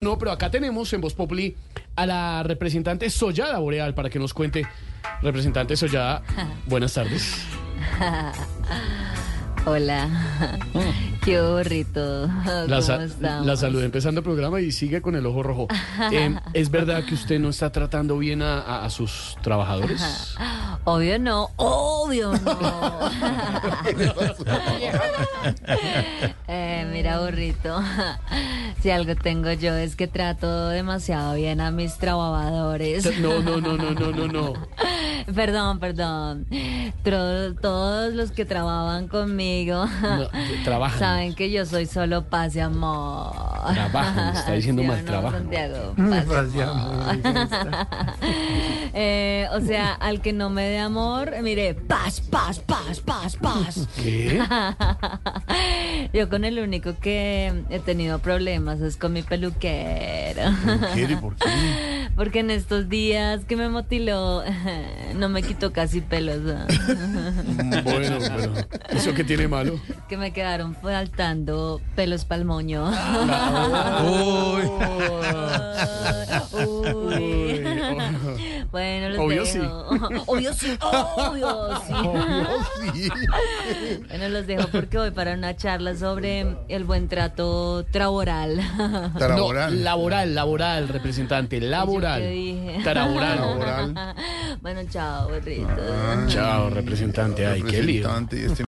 No, pero acá tenemos en Voz Populi a la representante Sollada Boreal para que nos cuente. Representante Sollada, buenas tardes. Hola. Qué burrito. La, la saludé empezando el programa y sigue con el ojo rojo. Eh, ¿Es verdad que usted no está tratando bien a, a- a sus trabajadores? Obvio no, obvio no. Eh, mira, burrito. Si algo tengo yo es que trato demasiado bien a mis trabajadores. No, no, no, no, no, no, no. Perdón, perdón. Tro- todos los que trabajan conmigo No, trabajan. saben que yo soy solo paz y amor. Trabajan, está diciendo ¿Sí mal, no, trabajan. Santiago? Paz y amor. Eh, o sea, al que no me dé amor, mire, paz, paz, paz, paz, paz. ¿Qué? Yo con el único que he tenido problemas es con mi peluquero. ¿Qué? ¿Por qué? Porque en estos días que me motiló, no me quitó casi pelos. ¿ah? Bueno, pero ¿eso qué tiene malo? Que me quedaron faltando pelos pa'l moño. Uy. Uy. Bueno, los Obvio sí. dejo. Obvio sí, obvio sí. sí. Bueno, los dejo porque voy para una charla sobre el buen trato traboral. Laboral. No, laboral, laboral, representante, laboral. ¿Yo qué dije? Laboral. Laboral. bueno, chao, burrito. Chao, representante. Ay, qué lío. Este-